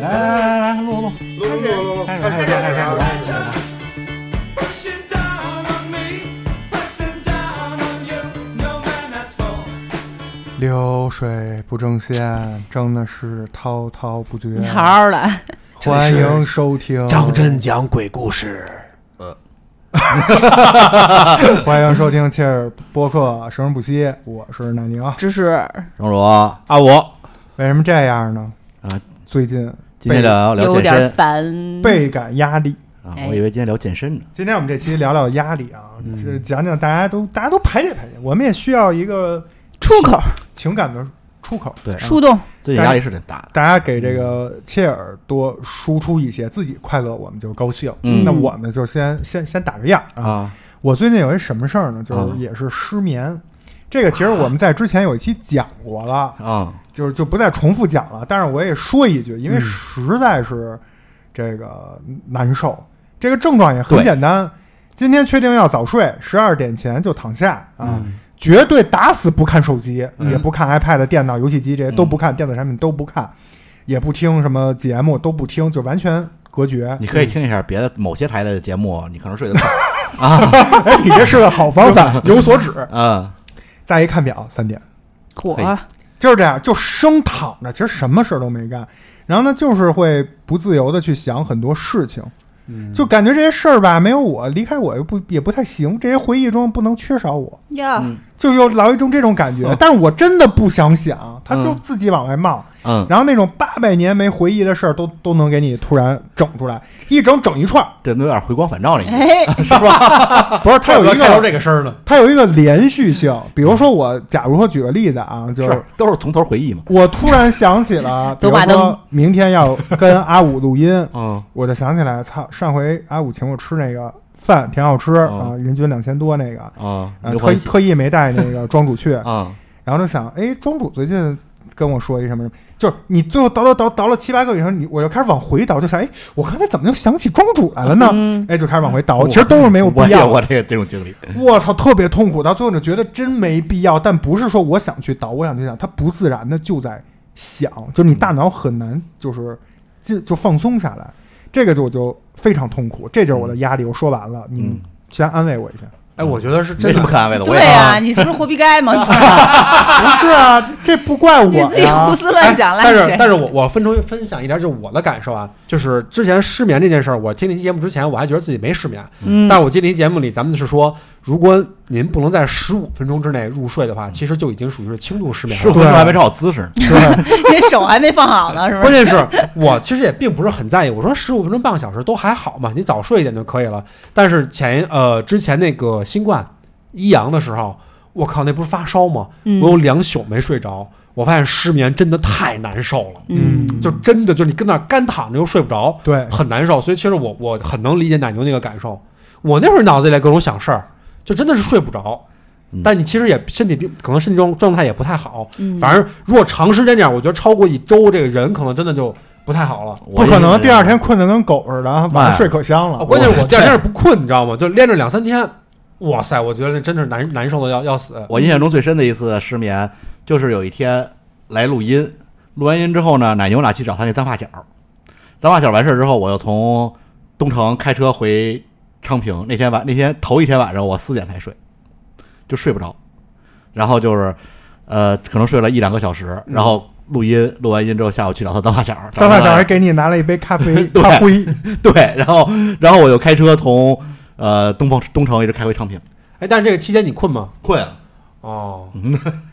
来来来来，录录，录录录录，开始开始开始开始。流水不争先，争的是滔滔不绝。你好好的，欢迎收听张真讲鬼故事。呃欢迎收听切尔播客，生生不息。我是奶宁。只是荣荣，啊，我为什么这样呢？啊，最近今天聊聊有点健身烦。倍感压力。啊，哎我以为今天聊健身呢。今天我们这期聊聊压力啊，是讲讲大家都大家都排解排解，我们也需要一个 出口情感的出口。对，树洞，最近压力是挺大的。大家给这个切尔多输出一些，自己快乐我们就高兴。嗯那我们就先先先打个样啊。啊，我最近有一什么事儿呢？就是啊也是失眠。这个其实我们在之前有一期讲过了，啊，就是就不再重复讲了。但是我也说一句，因为嗯实在是这个难受。这个症状也很简单，今天确定要早睡，十二点前就躺下啊，嗯绝对打死不看手机，嗯也不看 iPad、电脑、游戏机这些嗯都不看，电子产品都不看，也不听什么节目都不听，就完全隔绝。你可以听一下别的某些台的节目，你可能睡得快。哎，你这是个好方法，有所指。嗯，再一看表，三点，火嘿就是这样，就生躺着，其实什么事儿都没干，然后呢，就是会不自由的去想很多事情，就感觉这些事儿吧，没有我，离开我又不也不太行，这些回忆中不能缺少我，呀，嗯就有老有一种这种感觉。嗯但是我真的不想想，他就嗯自己往外冒，嗯，然后那种八百年没回忆的事儿都都能给你突然整出来，一整整一串儿。这都有点回光返照了，已经。哎，不是，它有一个 这个声儿呢，它有一个连续性。比如说我，假如说举个例子啊，就是是都是从头回忆嘛。我突然想起了，比如说明天要跟阿五录音，嗯我就想起来，操，上回阿五请我吃那个饭挺好吃哦啊，人均两千多那个，啊，啊，特特意没带那个庄主去，啊，然后就想，哎，庄主最近跟我说一什么什么，就是你最后倒倒倒倒了七八个以后，你我就开始往回倒，就想，哎，我刚才怎么就想起庄主来了呢？嗯，哎，就开始往回倒，其实都是没有必要我。这个 这种经历。我操，特别痛苦，到最后就觉得真没必要。但不是说我想去倒，我想去想，它不自然的就在想，就是你大脑很难就是就就放松下来，这个就我就非常痛苦，这就是我的压力。我说完了，你们嗯，先安慰我一下。哎，我觉得是没真的。什么可安慰的。我也对呀，你是不是活逼 该吗？不是啊，这不怪我 你自己胡。思乱想，哎但是，但是我我分出分享一点，就是我的感受啊，就是之前失眠这件事儿，我听那期节目之前，我还觉得自己没失眠，嗯但是我记得那期节目里，咱们是说，如果您不能在十五分钟之内入睡的话，其实就已经属于是轻度失眠了。十五分钟还没找好姿势呢。对，你手还没放好呢，是不是？关键是我其实也并不是很在意，我说十五分钟半个小时都还好嘛，你早睡一点就可以了。但是前呃之前那个新冠一阳的时候，我靠，那不是发烧吗？嗯我有两宿没睡着，我发现失眠真的太难受了，嗯，就真的就是你跟那儿干躺着又睡不着，对，很难受。所以其实我我很能理解奶牛那个感受，我那会儿脑子里来各种想事儿，就真的是睡不着。嗯但你其实也身体并可能身体状状态也不太好，嗯反正如果长时间这样，我觉得超过一周，这个人可能真的就不太好了。不可能第二天困得跟狗似的，晚上睡可香了哦，。关键是我第二天是不困，你知道吗？就连着两三天，哇塞，我觉得那真是难难受的要要死。我印象中最深的一次失眠，就是有一天来录音，录完音之后呢，奶牛俩去找他那脏发小，脏发小完事儿之后，我又从东城开车回昌平。那天晚那天头一天晚上，我四点才睡，就睡不着，然后就是呃，可能睡了一两个小时，然后录音，录完音之后下午去找他脏发小，脏发小还还给你拿了一杯咖啡，对咖啡。对，然后然后我又开车从呃东方东城一直开回昌平，哎，但是这个期间你困吗？困啊，哦，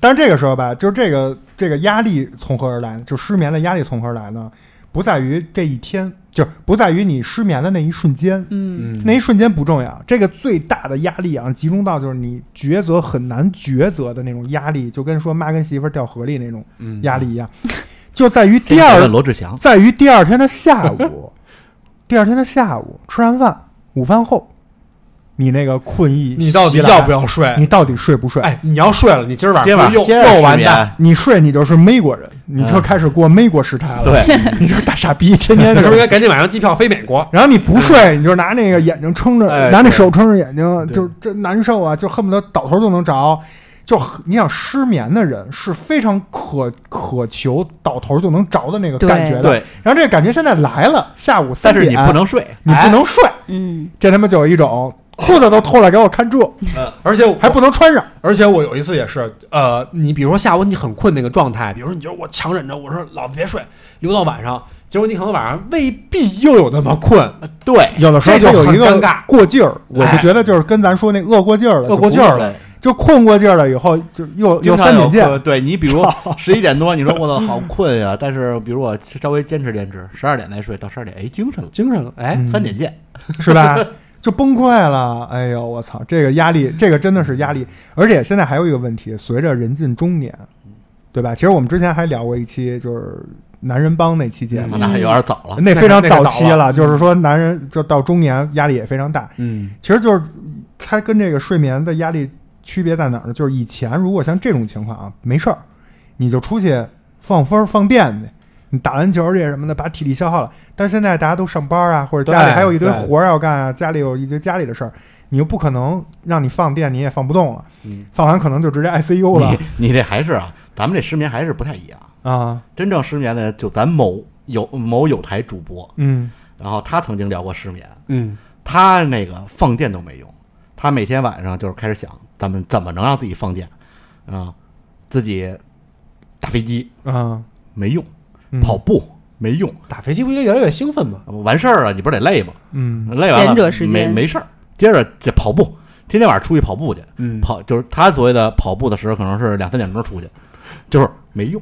但是这个时候吧，就是这个这个压力从何而来呢？就失眠的压力从何而来呢？不在于这一天，就是不在于你失眠的那一瞬间，嗯嗯那一瞬间不重要。这个最大的压力啊，集中到就是你抉择很难抉择的那种压力，就跟说妈跟媳妇儿掉河里那种嗯压力一样，就在于第二问罗志祥，在于第二天的下午，第二天的下午吃完饭，午饭后，你那个困意，你到底要不？要睡？你到底睡不睡？哎，你要睡了，你今儿晚上又又完蛋。你睡你就是美国人，你就嗯开始过美国时差了。对，你就是大傻逼，天天 就是不是应该赶紧买张机票飞美国？然后你不睡，你就拿那个眼睛撑着，哎拿那手撑着眼睛，就这难受啊，就恨不得倒头就能着。就你想失眠的人是非常渴渴求倒头就能着的那个感觉的，对，然后这个感觉现在来了，下午三点，但是你不能睡，你不能睡，嗯，这他妈就有一种裤子都脱了给我看这，而且还不能穿上，而且我有一次也是，呃，你比如说下午你很困那个状态，比如说你觉得我强忍着，我说老子别睡，留到晚上，结果你可能晚上未必又有那么困，对，有的时候这就有一个尴尬过劲儿，我是哎觉得就是跟咱说那饿过劲儿了，饿过劲儿了，就困过劲儿了以后，就又又三点见，对你比如十一点多，你说我操好困呀，但是比如我稍微坚持坚持，十二点再睡，到十二点哎精神了，精神了，哎，嗯。三点见，是吧？就崩溃了，哎呦，我操！这个压力，这个真的是压力。而且现在还有一个问题，随着人近中年，对吧？其实我们之前还聊过一期，就是男人帮那期节目，咱俩有点早了，那非常早期了，就是说男人就到中年压力也非常大。嗯，其实就是他跟这个睡眠的压力区别在哪儿呢？就是以前如果像这种情况啊，没事儿，你就出去放风放电去，你打篮球去什么的，把体力消耗了。但是现在大家都上班啊，或者家里还有一堆活儿要干啊，家里有一堆家里的事儿，你又不可能让你放电，你也放不动了，嗯。放完可能就直接 ICU 了。你你这还是啊，咱们这失眠还是不太一样。啊，真正失眠的就咱某有某有台主播，嗯。然后他曾经聊过失眠，嗯，他那个放电都没用，他每天晚上就是开始想咱们怎么能让自己放电啊，自己打飞机啊，没用，嗯。跑，步没用，打飞机不应该越来越兴奋吗？完事儿了你不是得累吗？嗯。累完了闲者时间。没没事儿，接着这跑步，天天晚上出去跑步去，嗯。跑就是他所谓的跑步的时候可能是两三点钟出去，就是没用，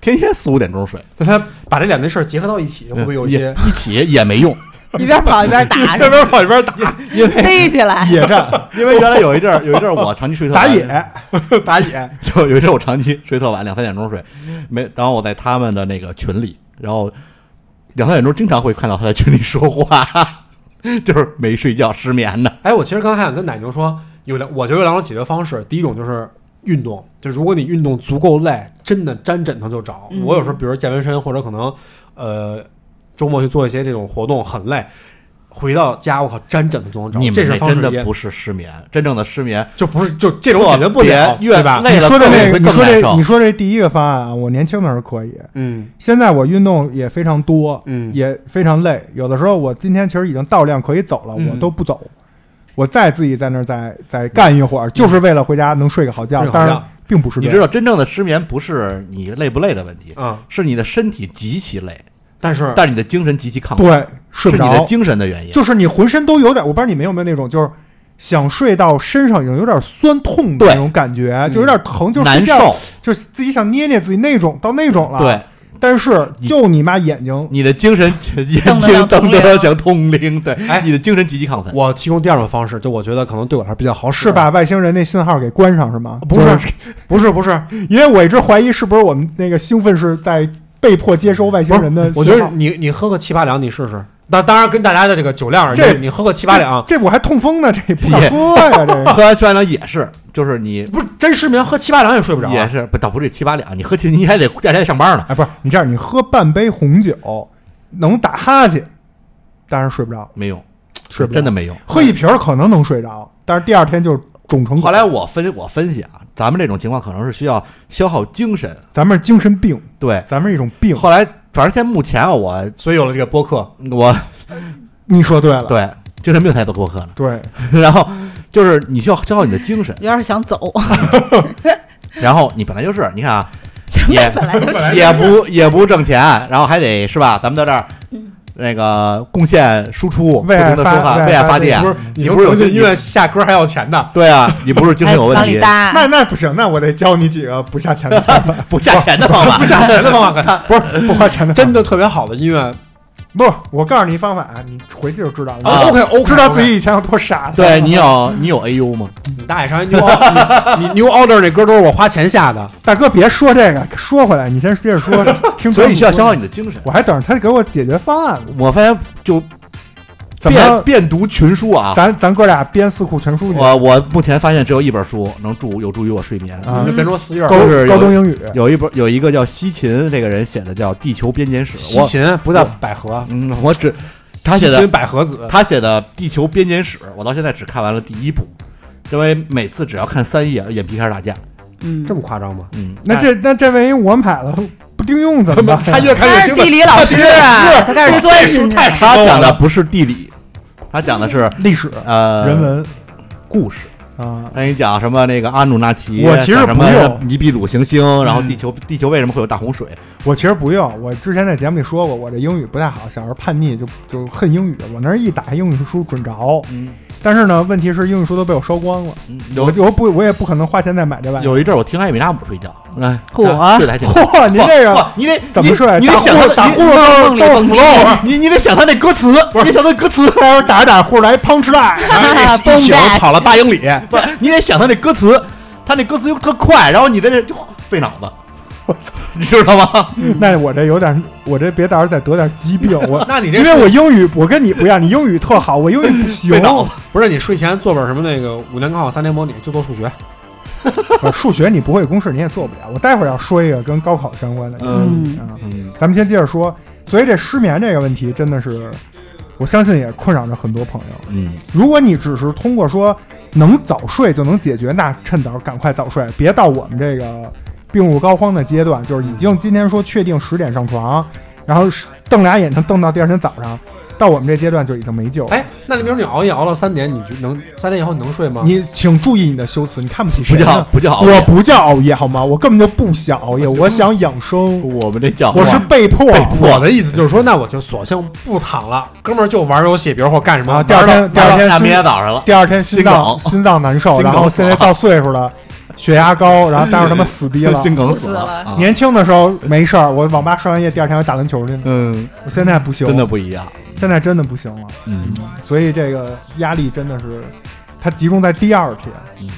天天四五点钟睡，那他把这两件事儿结合到一起，会不会有一些也一起也没用，一边跑一边打，一边跑一边打因为 逮起来。野战因为原来有一阵儿有一阵儿我长期睡特晚打野，打野，就有一阵儿我长期睡特晚，两三点钟睡，没，然后我在他们的那个群里，然后两三点钟经常会看到他在群里说话，就是没睡觉失眠的。哎，我其实刚才还想跟奶牛说，有两，我觉得有两种解决方式。第一种就是运动，就如果你运动足够累，真的沾枕头就着。嗯我有时候比如健完身，或者可能呃周末去做一些这种活动，很累，回到家我靠沾枕头就能着。你们这是真的不是失眠，真正的失眠就不是就这种解决不特了，越对吧？累了你说的那个，你说这你说这第一个方案啊，我年轻的时候可以，嗯。现在我运动也非常多，嗯。也非常累。有的时候我今天其实已经到量可以走了，嗯。我都不走，我再自己在那儿再再干一会儿，就是为了回家能睡个好觉。当然并不是你知道，真正的失眠不是你累不累的问题，嗯，是你的身体极其累，但是但是你的精神极其亢奋，对睡不着，是你的精神的原因。就是你浑身都有点，我不知道你们有没有那种，就是想睡到身上已经有点酸痛的那种感觉，就有点疼，就睡难觉受，就是自己想捏捏自己那种，到那种了。对，但是就你妈眼睛，你的精神眼瞪得睛瞪像铜铃得像通灵，对，哎你的精神极其亢奋。我提供第二种方式，就我觉得可能对我来说比较好使，是？把外星人那信号给关上是吗？不，是不是，不是，因为我一直怀疑是不是我们那个兴奋是在被迫接收外星人的。我觉得你你喝个七八两，你试试。那当然跟大家的这个酒量，这你你喝个七八两，这这我还痛风呢，这不敢喝呀，这 喝完七八两也是，就是你不是真失眠，喝七八两也睡不着啊。也是不倒不是七八两，你喝七你还得第二天上班呢。哎，不是你这样，你喝半杯红酒能打哈欠，但是睡不着，没用，睡不着真的没用。喝一瓶儿可能能睡着，但是第二天就肿成。后来我分我分析啊，咱们这种情况可能是需要消耗精神，咱们是精神病，对。咱们是一种病。后来反正现在目前啊，我所以有了这个播客，我 你说对了，对精神病才做播客呢，对，然后就是你需要消耗你的精神，有点想走，然后你本来就是你看啊，也本来就是也不也不挣钱，然后还得是吧？咱们在这儿。那个贡献输出，不为爱停的说话，发为爱发为爱发电。电，不是你不是有些音乐下歌还要钱的，对啊，你不是精神有问题，那那不行，那我得教你几个不下钱的方法，不下钱的方法，不下钱的方法，不是不花钱的，真的特别好的音乐。不是。我告诉你一方法，你回去就知道了。啊 OK OK，知道自己以前有多傻。对你有你有 AU 吗？你大爷上一 New Order，你你 New Order 那歌都是我花钱下的。大哥，别说这个，说回来，你先接着说。听所以你需要消耗你。的精神。我还等着他给我解决方案。我发现就遍遍读群书啊。咱咱哥俩编四库全书去我我目前发现只有一本书能助有助于我睡眠，啊你就变成四页高就是高中英语，有一本有一个叫西秦这个人写的叫《地球编年史》，西我芹不叫百合，嗯，我只他写的百合子，他写的《地球编年史》，我到现在只看完了第一部，因为每次只要看三页，眼皮开始打架。嗯，这么夸张吗？嗯，那这那这万一我买了不顶用怎么办？他越看他是越兴奋。地理老师啊，他开始钻进去。他讲的不是地理，他讲的是历史、呃人文故事。啊，他给你讲什么那个阿努纳奇，我其实不用尼比鲁行星，然后地球地球为什么会有大洪水？我其实不用。我之前在节目里说过，我这英语不太好，小时候叛逆就就恨英语。我那儿一打开英语书准着，嗯但是呢，问题是英语书都被我烧光了。有，我有我不我也不可能花钱再买这玩意儿。有一阵儿我听艾米纳姆睡觉，来，嚯睡得还挺嚯，您这个哇你得怎么睡？你得打呼噜想他打呼噜你你得想他那歌词，你得想他歌词，待会儿打着打着呼噜来 punch line。跑了八英里，不是，你得想他那歌词，他那歌词又特快，然后你在这就费脑子，你知道吗？那我这有点，我这别到时候再得点疾病。我 那你这因为我英语我跟你不一样，你英语特好，我英语不行。不是你睡前做本什么那个五年高考三年模拟，就做数学。数学你不会公式你也做不了。我待会儿要说一个跟高考相关的。嗯嗯，啊，嗯，咱们先接着说。所以这失眠这个问题真的是，我相信也困扰着很多朋友。嗯，如果你只是通过说能早睡就能解决，那趁早赶快早睡，别到我们这个病入膏肓的阶段，就是已经今天说确定十点上床，然后瞪俩眼睛瞪到第二天早上，到我们这阶段就已经没救了。哎，那你比如你熬夜熬到三点，你就能三点以后你能睡吗？你请注意你的修辞，你看不起不叫谁？不叫熬夜我不叫熬夜好吗？我根本就不想熬夜，我想养生，我们这叫我是被迫。我的意思就是说，那我就索性不躺了，哥们儿就玩游戏，比如或干什么。啊第二天第二天明天早上了，第二天心脏心脏难受，然后现在到岁数了，血压高，然后待会儿他妈死逼了。心梗死死了啊年轻的时候没事儿，我网吧上完夜，第二天还打篮球去呢。嗯，我现在不行，真的，不一样。现在真的不行了。嗯，所以这个压力真的是，它集中在第二天。嗯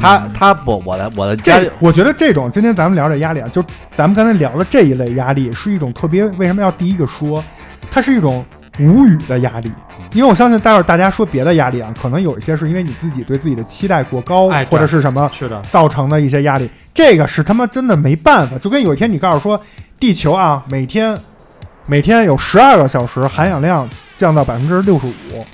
他他不，我的我的家里，这我觉得这种今天咱们聊这压力啊，就咱们刚才聊的这一类压力，是一种特别为什么要第一个说，它是一种无语的压力。因为我相信待会儿大家说别的压力啊，可能有一些是因为你自己对自己的期待过高，哎或者是什么是的，造成的一些压力。这个是他妈真的没办法，就跟有一天你告诉说，地球啊，每天每天有十二个小时含氧量降到百分之六十五，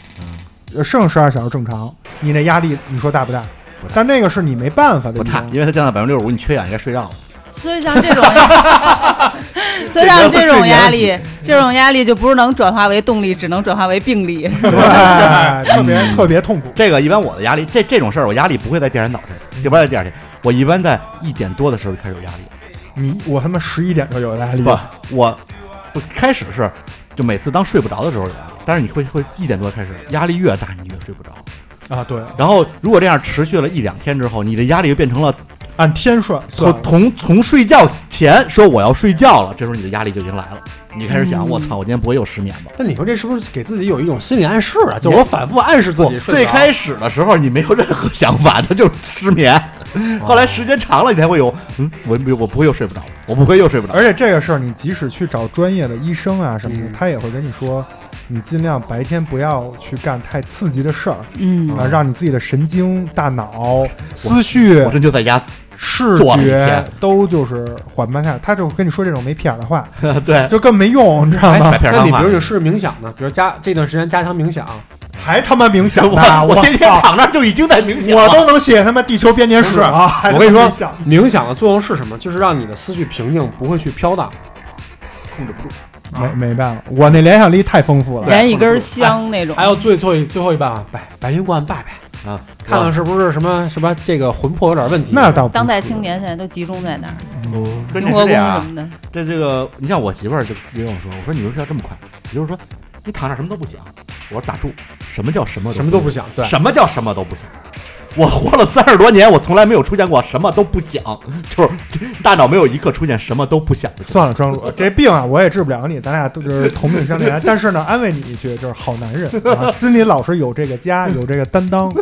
呃剩十二小时正常，你那压力你说大不大？不大但那个是你没办法的不大，。因为它降到百分之六十五，你缺氧应该睡觉了。所以像这种，所以像这种压力，这种压力就不是能转化为动力，只能转化为病力。对，特别特别痛苦。这个一般我的压力，这这种事儿，我压力不会在第二天早晨，也不会在第二天，我一般在一点多的时候就开始有压力。你我他妈十一点就有压力，不，我我开始是就每次当睡不着的时候有压力，但是你会会一点多开始，压力越大你越睡不着。啊，对，然后如果这样持续了一两天之后，你的压力就变成了按天算算从从从睡觉前说我要睡觉了，这时候你的压力就已经来了，你开始想，嗯我操，我今天不会又失眠吧？那你说这是不是给自己有一种心理暗示啊？就是我反复暗示自己睡最开始的时候你没有任何想法，他就是失眠。后来时间长了，你才会有，嗯，我我不会又睡不着了，我不会又睡不着。而且这个事儿，你即使去找专业的医生啊什么的，嗯他也会跟你说，你尽量白天不要去干太刺激的事儿嗯啊，让你自己的神经、大脑、思绪我、真就在家，视觉都就是缓慢下来。他就跟你说这种没屁眼儿的话，对，就更没用，你知道哎吗？那你比如你试试冥想呢？比如加这段时间加强冥想，还他妈冥想我呢！我天天躺那儿就已经在冥想，我都能写他妈地球编年史啊！我跟你说冥想，的作用是什么？就是让你的思绪平静，不会去飘荡。控制不住。没没办法，我那联想力太丰富了。燃一根香那种。还有最最最后一办法，白白云观拜拜，啊，看看是不是什么什么这个魂魄有点问题。那倒不当代青年现在都集中在那儿，关雍和宫键是这样啊，什么的。这这个，你像我媳妇儿就跟我说，我说你为什么要这么快？也就是说，你躺那什么都不想。我说打住，什么叫什么什么都不想，对，什么叫什么都不想？我活了三十多年，我从来没有出现过什么都不想，就是大脑没有一刻出现什么都不想的。算了，庄主，这病啊，我也治不了你，咱俩都是同病相怜。但是呢，安慰你一句，就是好男人啊，心里老是有这个家，有这个担当，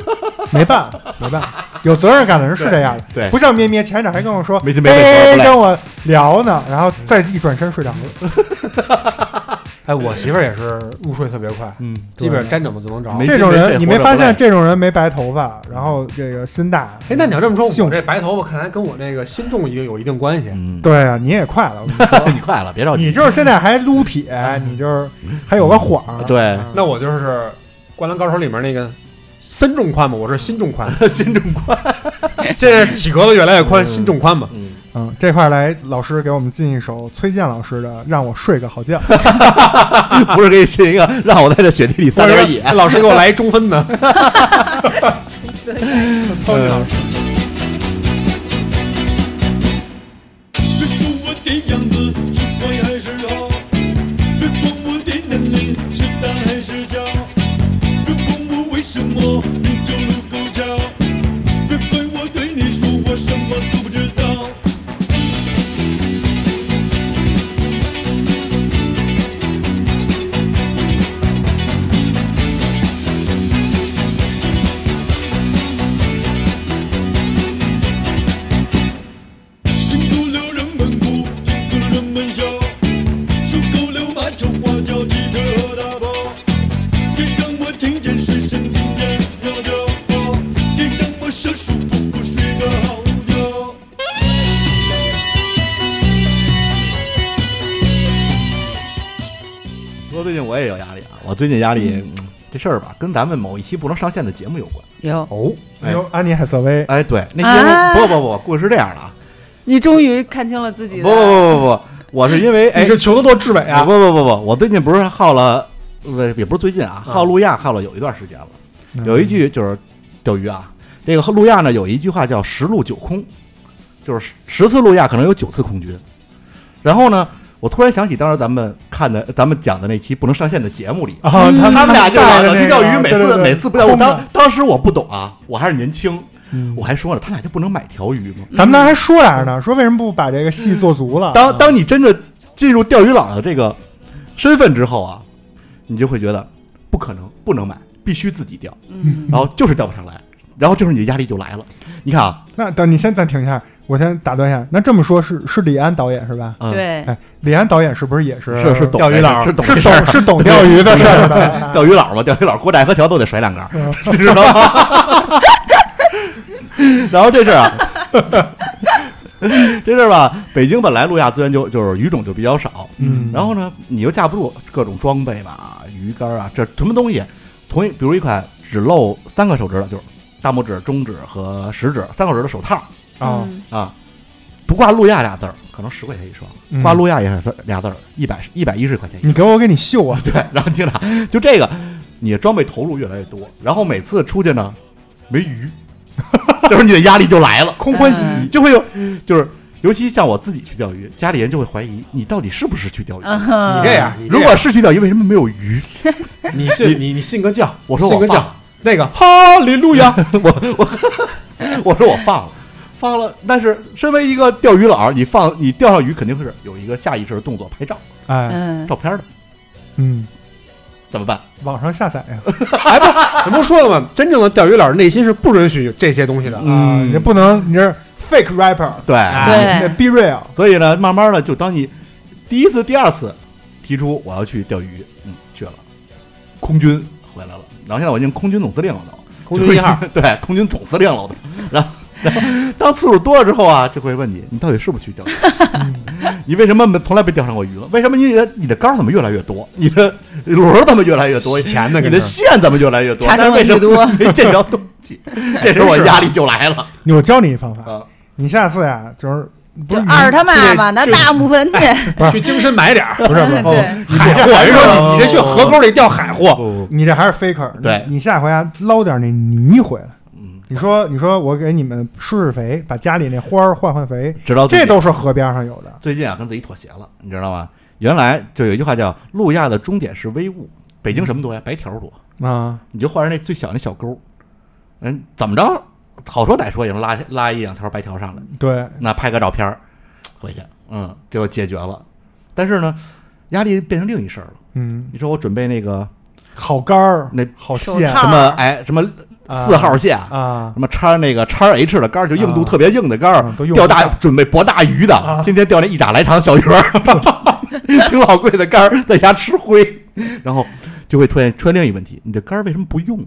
没办法，没办法，有责任感的人是这样的，对不像咩咩前一阵还跟我说，没没没跟我聊呢，然后再一转身睡着了。哎，我媳妇儿也是入睡特别快，嗯，基本上沾枕头就能着。没这种人，你没发现这种人没白头发，然后这个心大？哎，那你要这么说，我这白头发看来跟我那个心重一定有一定关系。嗯，对啊，你也快了，我跟你说 你快了，别着急，你就是现在还撸铁，你就是还有个晃儿。对那我就是《灌篮高手》里面那个身重宽嘛，我是心重宽，心重宽，现在体格子越来越宽，心重宽嘛。嗯，嗯，这块儿来，老师给我们进一首崔健老师的《让我睡个好觉》。不是给你进一个让我在这雪地里撒点野，老师给我来一中分的，操 你老师！最近压力、嗯这事儿吧，跟咱们某一期不能上线的节目有关。有，哦，哎呦，安妮海瑟薇，哎，对，那节目、啊不不不，故事是这样的啊，你终于看清了自己的。不不不不不，我是因为哎你是求得多志伟不啊？不不不不，我最近不是耗了，呃，也不是最近啊，耗路亚耗了有一段时间了。嗯有一句就是钓鱼啊，这个路亚呢有一句话叫十路九空，就是十次路亚可能有九次空军。然后呢，我突然想起当时咱们看的、咱们讲的那期不能上线的节目里，啊，嗯他他们俩就老去钓鱼，每次每次不钓。我当当时我不懂啊，我还是年轻，嗯我还说了，他俩就不能买条鱼吗？咱们当时还说来着呢，说为什么不把这个戏做足了？当当你真的进入钓鱼佬的这个身份之后啊，你就会觉得不可能，不能买，必须自己钓，嗯，然后就是钓不上来，然后这时候你的压力就来了。你看啊，那等你先暂停一下，我先打断一下。那这么说，是是李安导演是吧？嗯，对，哎，李安导演是不是也是是是懂钓鱼佬是是懂是懂钓鱼的事儿的？钓鱼佬嘛，钓鱼佬过寨河桥都得甩两杆 你知道吗？然后这事儿啊，这事儿吧，北京本来路亚资源就就是鱼种就比较少，嗯然后呢，你又架不住各种装备吧，鱼竿啊，这什么东西，同一比如一款只露三个手指的，就是大拇指、中指和食指三个手指的手套啊，嗯啊，不挂路亚俩字儿，可能十块钱一双，嗯挂路亚也是俩字儿，一百一百一十块钱一双。你给我，我给你秀啊！对，然后你听着，就这个，你的装备投入越来越多，然后每次出去呢没鱼，这时候你的压力就来了，空欢喜，嗯就会有，就是尤其像我自己去钓鱼，家里人就会怀疑你到底是不是去钓鱼。嗯哼你这样，你这样如果是去钓鱼，为什么没有鱼？你信你你信个教，我说我信个教，那个哈利路亚，我我我说我放了，放了，但是身为一个钓鱼佬，你放你钓上鱼肯定是有一个下意识的动作，拍照哎，嗯。照片的，嗯，怎么办？网上下载呀，哎不，这不说了吗？真正的钓鱼佬内心是不允许这些东西的。啊，嗯。你不能，你是 fake rapper，对，对。你得 be real。所以呢，慢慢的就当你第一次、第二次提出我要去钓鱼，嗯，去了，空军。回来了，然后现在我已经空军总司令了都，空军一号，对，空军总司令了我都，然后。然后，当次数多了之后啊，就会问你，你到底是不是去钓鱼？你为什么没从来没钓上过鱼了？为什么你的你的竿儿怎么越来越多？你的轮儿怎么越来越多？钱呢你的线怎么越来越多？查但是为什么没见着东西？这时候我压力就来了我教你一方法，啊！你下次呀，就是不就是二他妈吧，拿大木盆去，不是去精深买点儿，不是不是，对海货。人说你你这去河沟里钓海货，你这还是 faker。对你下回啊捞点那泥回来。嗯，你说你说我给你们施施肥，把家里那花儿换换肥，知道这都是河边上有的。最近啊，跟自己妥协了，你知道吗？原来就有一句话叫“路亚的终点是微物”，北京什么多呀？白条多，啊，你就换成那最小那小钩，嗯，怎么着？好说歹说也能拉拉一两条白条上来，对，那拍个照片儿回去，嗯，就解决了。但是呢，压力变成另一事儿了。嗯，你说我准备那个好杆儿，那好线什么哎什么啊四号线，啊什，么叉那个叉 H 的杆儿，就硬度特别硬的杆钓大准备博大鱼的，啊天天钓那一拃来长的小鱼儿，挺老贵的杆儿在家吃灰，然后就会出现出现另一个问题：你这杆儿为什么不用？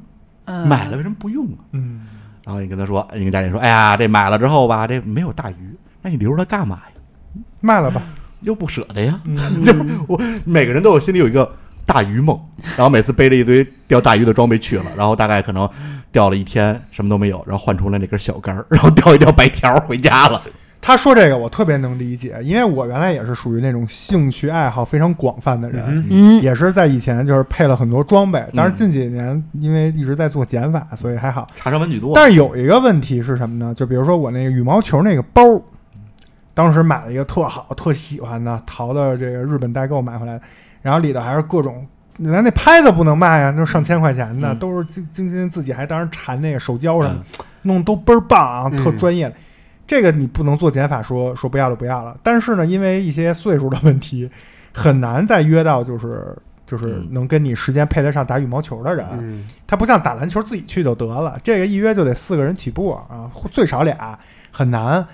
嗯买了为什么不用啊？嗯，然后你跟他说，你跟家里说，哎呀，这买了之后吧，这没有大鱼，那你留着它干嘛呀？卖了吧。又不舍得呀。嗯，就我每个人都有心里有一个大鱼梦，然后每次背着一堆钓大鱼的装备去了，然后大概可能钓了一天什么都没有，然后换出来那根小杆儿，然后钓一钓白条儿回家了。他说这个我特别能理解，因为我原来也是属于那种兴趣爱好非常广泛的人，也是在以前就是配了很多装备，但是近几年因为一直在做减法，所以还好。查生文具多，但是有一个问题是什么呢？就比如说我那个羽毛球那个包，当时买了一个特好、特喜欢的淘的这个日本代购买回来的，然后里头还是各种，咱那拍子不能卖呀，那上千块钱的，嗯都是精精心自己还当时缠那个手胶什么的，弄都倍儿棒啊，嗯特专业的。这个你不能做减法说说不要就不要了，但是呢，因为一些岁数的问题，很难再约到就是就是嗯能跟你时间配得上打羽毛球的人。嗯他不像打篮球自己去就得了，这个一约就得四个人起步啊，最少俩，很难。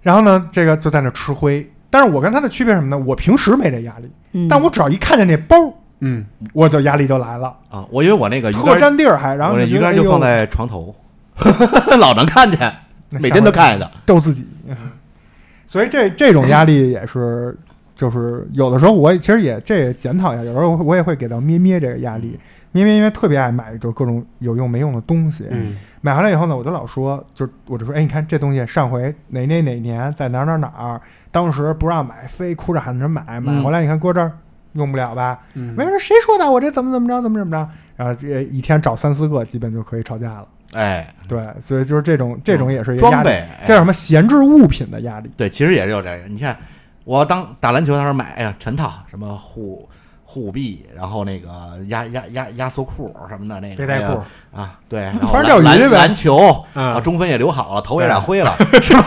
然后呢，这个就在那吃灰。但是我跟他的区别什么呢？我平时没这压力，嗯但我只要一看见那包，嗯，我就压力就来了，啊，我因为我那个鱼特竿，占地儿还，然后我那鱼竿就放在床头，老能看见，每天都看见的。逗自己。所以这这种压力也是，就是有的时候我也其实也这也检讨一下，有时候我也会给到咩咩这个压力。咩咩因为特别爱买就各种有用没用的东西，嗯。买回来以后呢，我就老说，就我就说，哎，你看这东西上回哪哪哪年在哪儿哪儿哪儿，当时不让买，非哭着喊着买，买回来你看搁这儿用不了吧？嗯没人谁说的？我这怎么怎么着，怎么怎么着？然后这一天找三四个，基本就可以吵架了。哎，对，所以就是这种这种也是一个，装备，这叫什么闲置物品的压力？对，其实也是有这个。你看，我当打篮球，的时候买，哎呀，全套什么护护臂，然后那个压压压压缩裤什么的，那个背带裤哎啊，对，然后穿钓鱼篮篮球嗯啊，中分也留好了，头也染灰了，是吧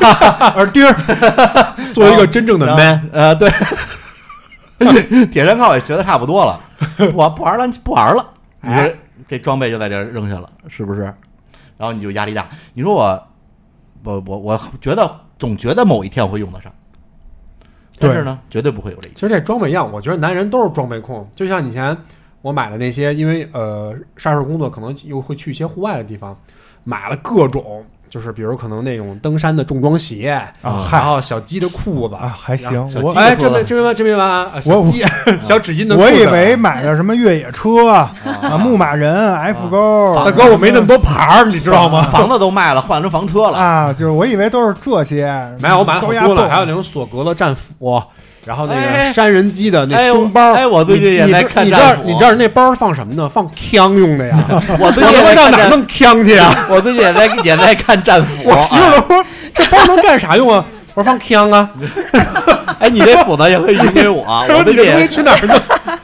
耳钉儿，作为一个真正的 man，呃，对，铁山靠也学的差不多了，我不玩了不玩了，你哎这这装备就在这扔下了，是不是？然后你就压力大。你说我，我我我觉得总觉得某一天我会用得上，但是呢，绝对不会有这一天。其实这装备一样，我觉得男人都是装备控。就像以前我买的那些，因为呃杀手工作可能又会去一些户外的地方，买了各种，就是比如可能那种登山的重装鞋啊嗨然后小鸡的裤子啊，还行。我小鸡哎，这边这没完，这没完啊！小我鸡、小纸巾的裤子，我以为买的什么越野车啊，牧马人、F 勾，大哥我没那么多牌儿，你知道吗？房子都卖了，换成房车了。啊，就是我以为都是这些，没有，我买了好多呢，高压泵还有那种索格的战斧，然后那哎个山人机的那哎胸包。哎我最近也你在你知你知道你知道那包放什么呢？放枪用的呀。我最近也在看，上哪弄枪去啊？我最近也在也在看战斧。我媳妇说这包能干啥用啊？我说放枪啊。哎，你这斧子也会赢给我，我这东西去哪儿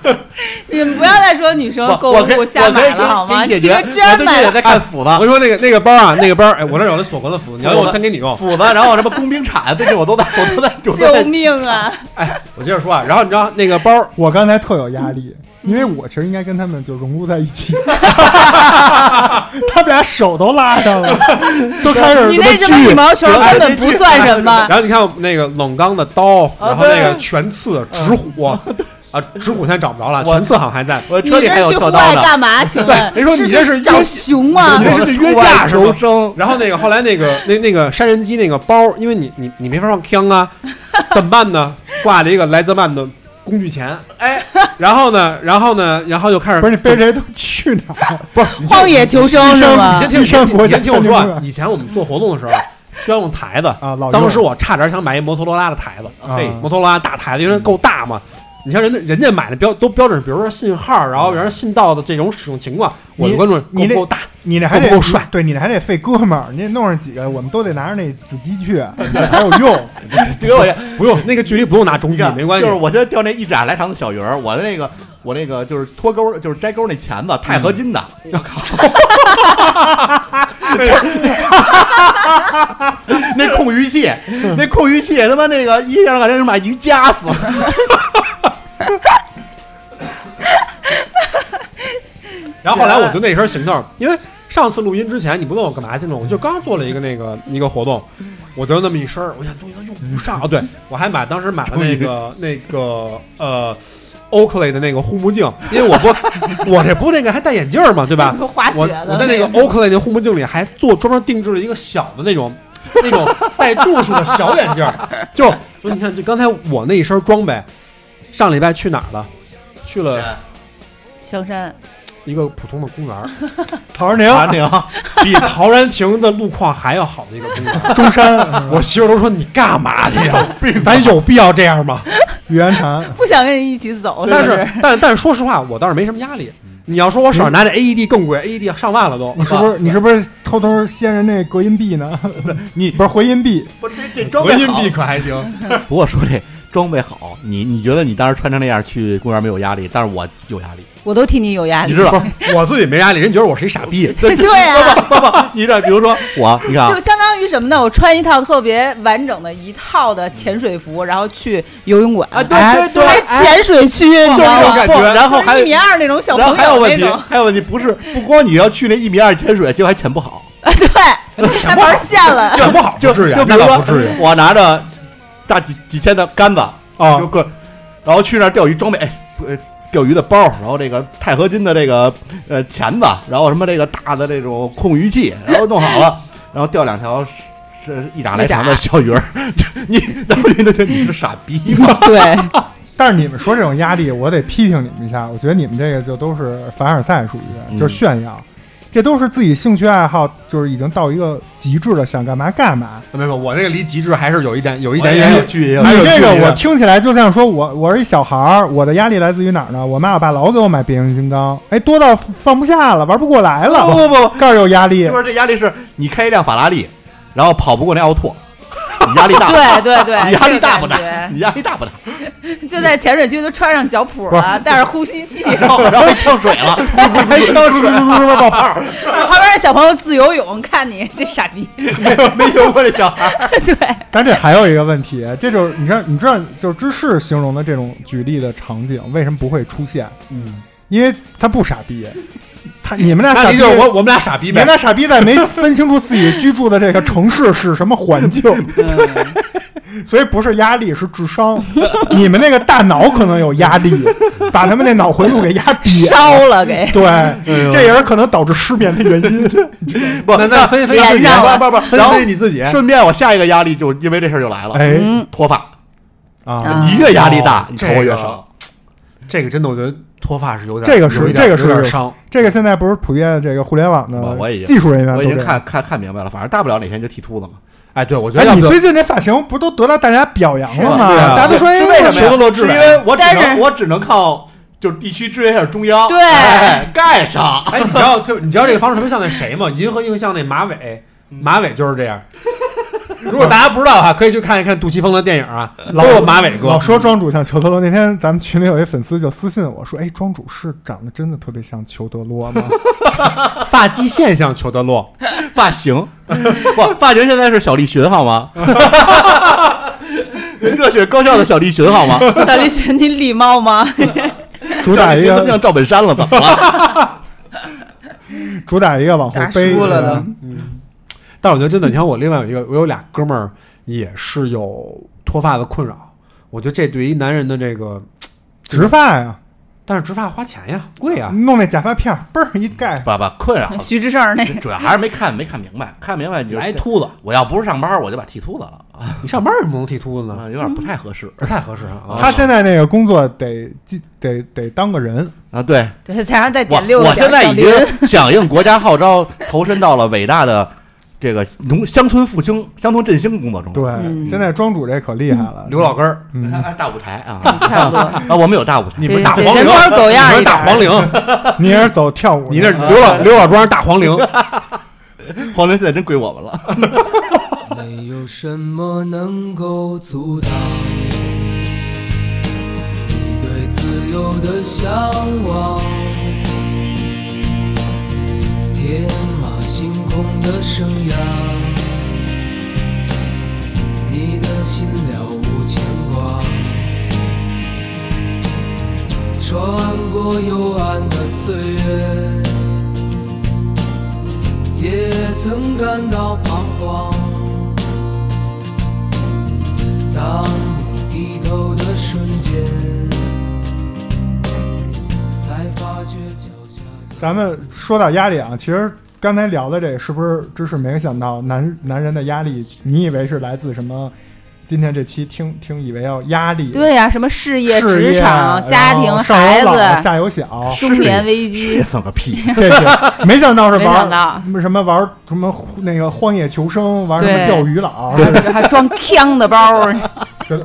弄？你们不要再说女生购物瞎买了好吗？给你居然买了在看斧子，我说那个那个包啊，那个包，哎，我这有那锁国的斧子，你要用我先给你用。斧子，然后什么工兵铲，最近我都在，我都在，我都救命啊！哎我接着说啊，然后你知道那个包，我刚才特有压力，因为我其实应该跟他们就融入在一起，他们俩手都拉上了，都开始你那什么羽毛球根本不算什么然。后你看我那个冷钢的刀，然后那个全刺直虎啊，指虎现在找不着了，我全刺好像还在。我你车里还有这去户特刀呢。外干嘛？请问？人说你这是找约熊吗你？这是去约架是吗，然后那个后来那个那那个杀人机那个包，因为你你你没法放枪啊，怎么办呢？挂了一个莱泽曼的工具钳，哎，然后呢，然后呢，然后就开始不是你背这些都去哪儿？不是你荒野求生是吗你？先听，我先先听我说以前我们做活动的时候需要用台子，啊，老当时我差点想买一摩托罗拉的台子，啊嘿摩托罗拉大台子，因为够大嘛。你像人家人家买的标都标准，比如说信号，然后然后信道的这种使用情况，我的观众你那够不够大。你那还得够不够帅对你那还得费哥们儿，你得弄上几个，我们都得拿着那子机去，那才有用。就给我这 不用那个距离不用拿中继，没关系就是。我现在钓那一盏来长的小鱼儿，我的那个我那个就是脱钩，就是摘钩那钳子，钛合金的，我靠！那控鱼器，那控鱼器他妈那个一下让人把鱼夹死了。然后后来我就那身行头，因为上次录音之前你不问我干嘛去呢，我就刚做了一个那个一个活动，我就那么一身儿，我想东西都用不上。哦，对，我还买当时买了那个那个呃。Oakley 的那个护目镜，因为我不，我这不那个还戴眼镜儿嘛，对吧？滑雪我我在那个 Oakley 那护目镜里还做专门定制了一个小的那种那种带度数的小眼镜儿，就所以你看，就刚才我那一身装备，上礼拜去哪儿了？去了香山，一个普通的公园儿，陶然亭，陶然亭，比陶然亭的路况还要好的一个公园儿。中山、我媳妇都说你干嘛去呀？咱有必要这样吗？玉渊潭，不想跟你一起走，但是是但但是说实话，我倒是没什么压力。你要说我手上拿着 AED 更贵，AED 上万了都。你是不是你是不是偷偷掀人那隔音壁呢？你不是回音壁，不是这这装隔音壁可还行？不过说这装备好，你你觉得你当时穿成那样去公园没有压力？但是我有压力，我都替你有压力。你知道？我自己没压力，人觉得我是一傻逼。对啊，爸爸，你知道？比如说我，你看啊就，相当于什么呢？我穿一套特别完整的一套的潜水服，然后去游泳馆，啊，对对对，还潜水区，你就是知道吗？这种感觉然后还一米二那种小然后朋还有问题友那种，，还有问题，不是不光你要去那一米二潜水，结果还潜不好，对，还玩线了。潜不好就不至于，就比如说那倒不至于我拿着大几几千的杆子啊。就个，然后去那儿钓鱼装备，哎呃钓鱼的包，然后这个钛合金的这个呃钳子，然后什么这个大的这种控鱼器，然后弄好了，然后钓两条是是一打来长的小鱼儿，你然后人都觉得你是傻逼吗？对，但是你们说这种压力，我得批评你们一下。我觉得你们这个就都是凡尔赛，属于嗯。就是炫耀，这都是自己兴趣爱好，就是已经到一个极致了，想干嘛干嘛。没有，我这个离极致还是有一点有一一点远。距离你这还有距离的个我听起来就像说我我是一小孩儿，我的压力来自于哪儿呢？我妈我爸老给我买变形金刚，哎，多到放不下了，玩不过来了，不不不，这儿有压力是不。是这压力是你开一辆法拉利，然后跑不过那奥拓，你压力大对？对对，你压力大不大？你 压力大不大？就在潜水区都穿上脚蹼了，带着呼吸器，然后然后呛水了，还呛水，爆泡，旁边的小朋友自由泳，看你这傻逼。没有没有过这小孩。对，但这还有一个问题，这就是你知道，你知道，就是芝士形容的这种举例的场景为什么不会出现？嗯，因为他不傻逼，他你们俩傻逼，就是我我们俩傻逼呗你们。俩傻逼在没分清楚自己居住的这个城市是什么环境，所以不是压力，是智商。你们那个大脑可能有压力，把他们那脑回路给压瘪烧了给。对，这也是可能导致失眠的原因。不，那那分析分析不不不，分然后析你自己。顺便我下一个压力就因为这事儿就来了，哎嗯，脱发，啊，啊你越压力大哦，你头发越少。这个真的，我觉得脱发是有点，这个是这个是有点伤。这个现在不是普遍这个互联网我我已经的技术人员我。已经看看看明白了，反正大不了哪天就剃秃子嘛。哎，对，我觉得哎，你最近这发型不都得到大家表扬了吗？大家都说哎，是为什么是因为我只能我只能靠就是地区支援一下中央，对哎盖上。哎，你知道特你知道这个方式特别像那谁吗？银河映像那马尾，马尾就是这样。如果大家不知道的话，可以去看一看杜琪峰的电影啊，老有马尾哥。老说庄主像裘德洛，那天咱们群里有一粉丝就私信我说：“哎，庄主是长得真的特别像裘德洛吗 发际线像裘德洛，发型，不，发型现在是小栗旬好吗？热血高校的小栗旬好吗？小栗旬，你礼貌吗？？”主打一个像赵本山了，怎么了？主打一个往后打背输了都的但是我觉得真的，你看我另外有一个，我有俩哥们儿也是有脱发的困扰。我觉得这对于男人的这个，植发呀，但是植发花钱呀，贵呀。弄那假发片儿，嘣儿一盖，爸爸困扰，徐志胜那主要还是没看没看明白，看明白你就来秃子，我要不是上班，我就把剃秃子了 你上班为什么能剃秃子呢？啊，有点不太合适不太合适啊。他现在那个工作得得得得当个人，啊。对，对，才让再我点六个我现在已经 响应国家号召，投身到了伟大的这个农乡村复兴、乡村振兴工作中。对，嗯。现在庄主这可厉害了，刘老根儿，嗯，啊大舞台啊，差不多。啊，我们有大舞台，你们大黄陵，对人狗样你们大黄陵，你也是走跳舞，你那刘老刘老庄大黄陵，黄陵现在真归我们了。没有什么能够阻挡你对自由的向往，生涯，你的心了无牵挂，穿过幽暗的岁月。也曾感到彷徨。当你低头的瞬间，才发觉脚下。咱们说到压力啊，其实刚才聊的这是不是知识没有想到男男人的压力？你以为是来自什么？今天这期听听以为要压力，对呀、什么事业、职场、家庭、然后上孩有老子、下有小，中年危这机，算个屁！这是没想到是没想玩到什么什么玩什么那个荒野求生，玩什么钓鱼佬，还还装枪的包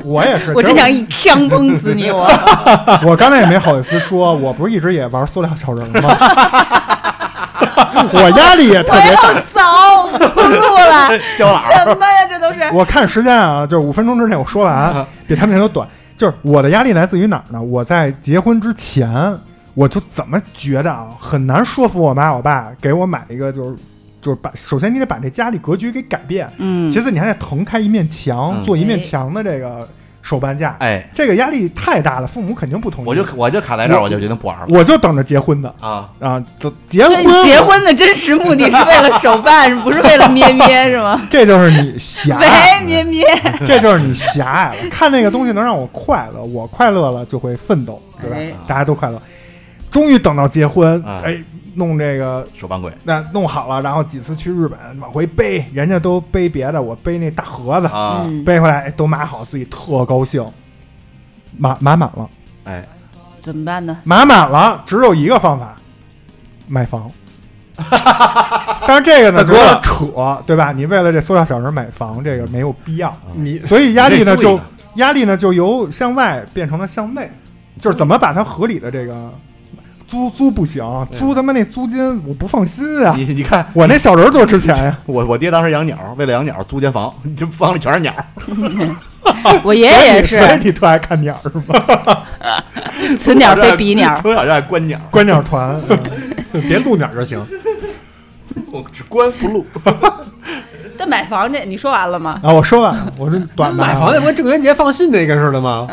我也是，我真想一枪崩死你！我 我刚才也没好意思说，我不是一直也玩塑料小人吗？我压力也特别大。要走，不录了，什么呀？这都是我看时间啊，就是五分钟之内我说完，比他们那都短。就是我的压力来自于哪儿呢？我在结婚之前，我就怎么觉得啊，很难说服我妈我爸给我买一个，就是就是把首先你得把这家里格局给改变，嗯，其次你还得腾开一面墙，嗯做一面哎墙的这个手办价，哎，这个压力太大了，父母肯定不同意。我就我就卡在这儿，我我就决定不玩了我就等着结婚的啊！啊，就结婚结婚的真实目的是为了手办，不是为了咩咩是吗？这就是你狭隘喂，咩咩，这就是你狭隘了。看那个东西能让我快乐，我快乐了就会奋斗，对吧？哎大家都快乐。终于等到结婚，啊哎，弄这个手办柜那弄好了，然后几次去日本往回背，人家都背别的，我背那大盒子，啊！嗯，背回来哎都码好，自己特高兴。码码满了，哎，怎么办呢？码满了，只有一个方法，买房。但是这个呢，就有点扯，对吧？你为了这塑料小人买房，这个没有必要。你所以压力呢就压力呢就由向外变成了向内，就是怎么把它合理的这个租租不行，租他妈那租金我不放心啊！你你看，我那小人多值钱呀、我我爹当时养鸟，为了养鸟租间房，这房里全是鸟。我爷爷也所以是你特爱看鸟是吗？此鸟非彼鸟，从小就爱观鸟，观鸟团，嗯别录鸟就行。我只观不录。但买房这你说完了吗？啊，我说完了，我说短买房那不跟郑渊洁放信那个似的吗？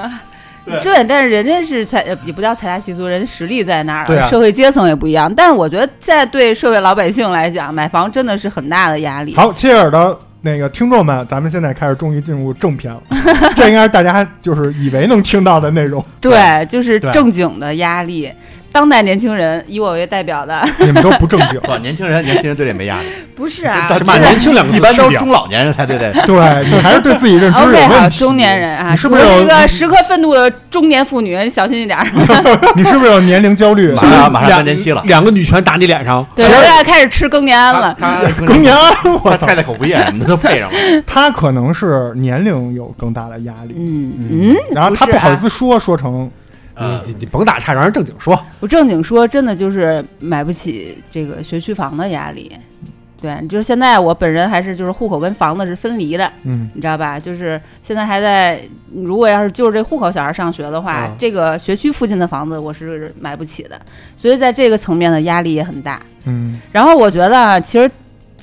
对，但是人家是财，呃也不叫财大气粗，人家实力在那儿，对啊社会阶层也不一样。但我觉得，在对社会老百姓来讲，买房真的是很大的压力。好，切尔的那个听众们，咱们现在开始终于进入正片了，这应该是大家就是以为能听到的内容，对，就是正经的压力。当代年轻人，以我为代表的，你们都不正经。不，年轻人年轻人对这没压力，不是啊，是把年轻两个一般字去掉都是中老年人才对这。对 你还是对自己认知有问题。中年人啊，你是不是有一个时刻愤怒的中年妇女？你小心一点儿。你是不是有年龄焦虑？马上马上两三年期了，两个女拳打你脸上，对，我在开始吃更年安了。更年安，我太太口服液什么的都配上了。他可能是年龄有更大的压力，嗯嗯，然后他不好意思说，说成你你你甭打岔，让人正经说。我正经说，真的就是买不起这个学区房的压力。对，就是现在我本人还是就是户口跟房子是分离的，嗯，你知道吧？就是现在还在，如果要是就是这户口小孩上学的话，嗯这个学区附近的房子我是买不起的，所以在这个层面的压力也很大。嗯，然后我觉得啊，其实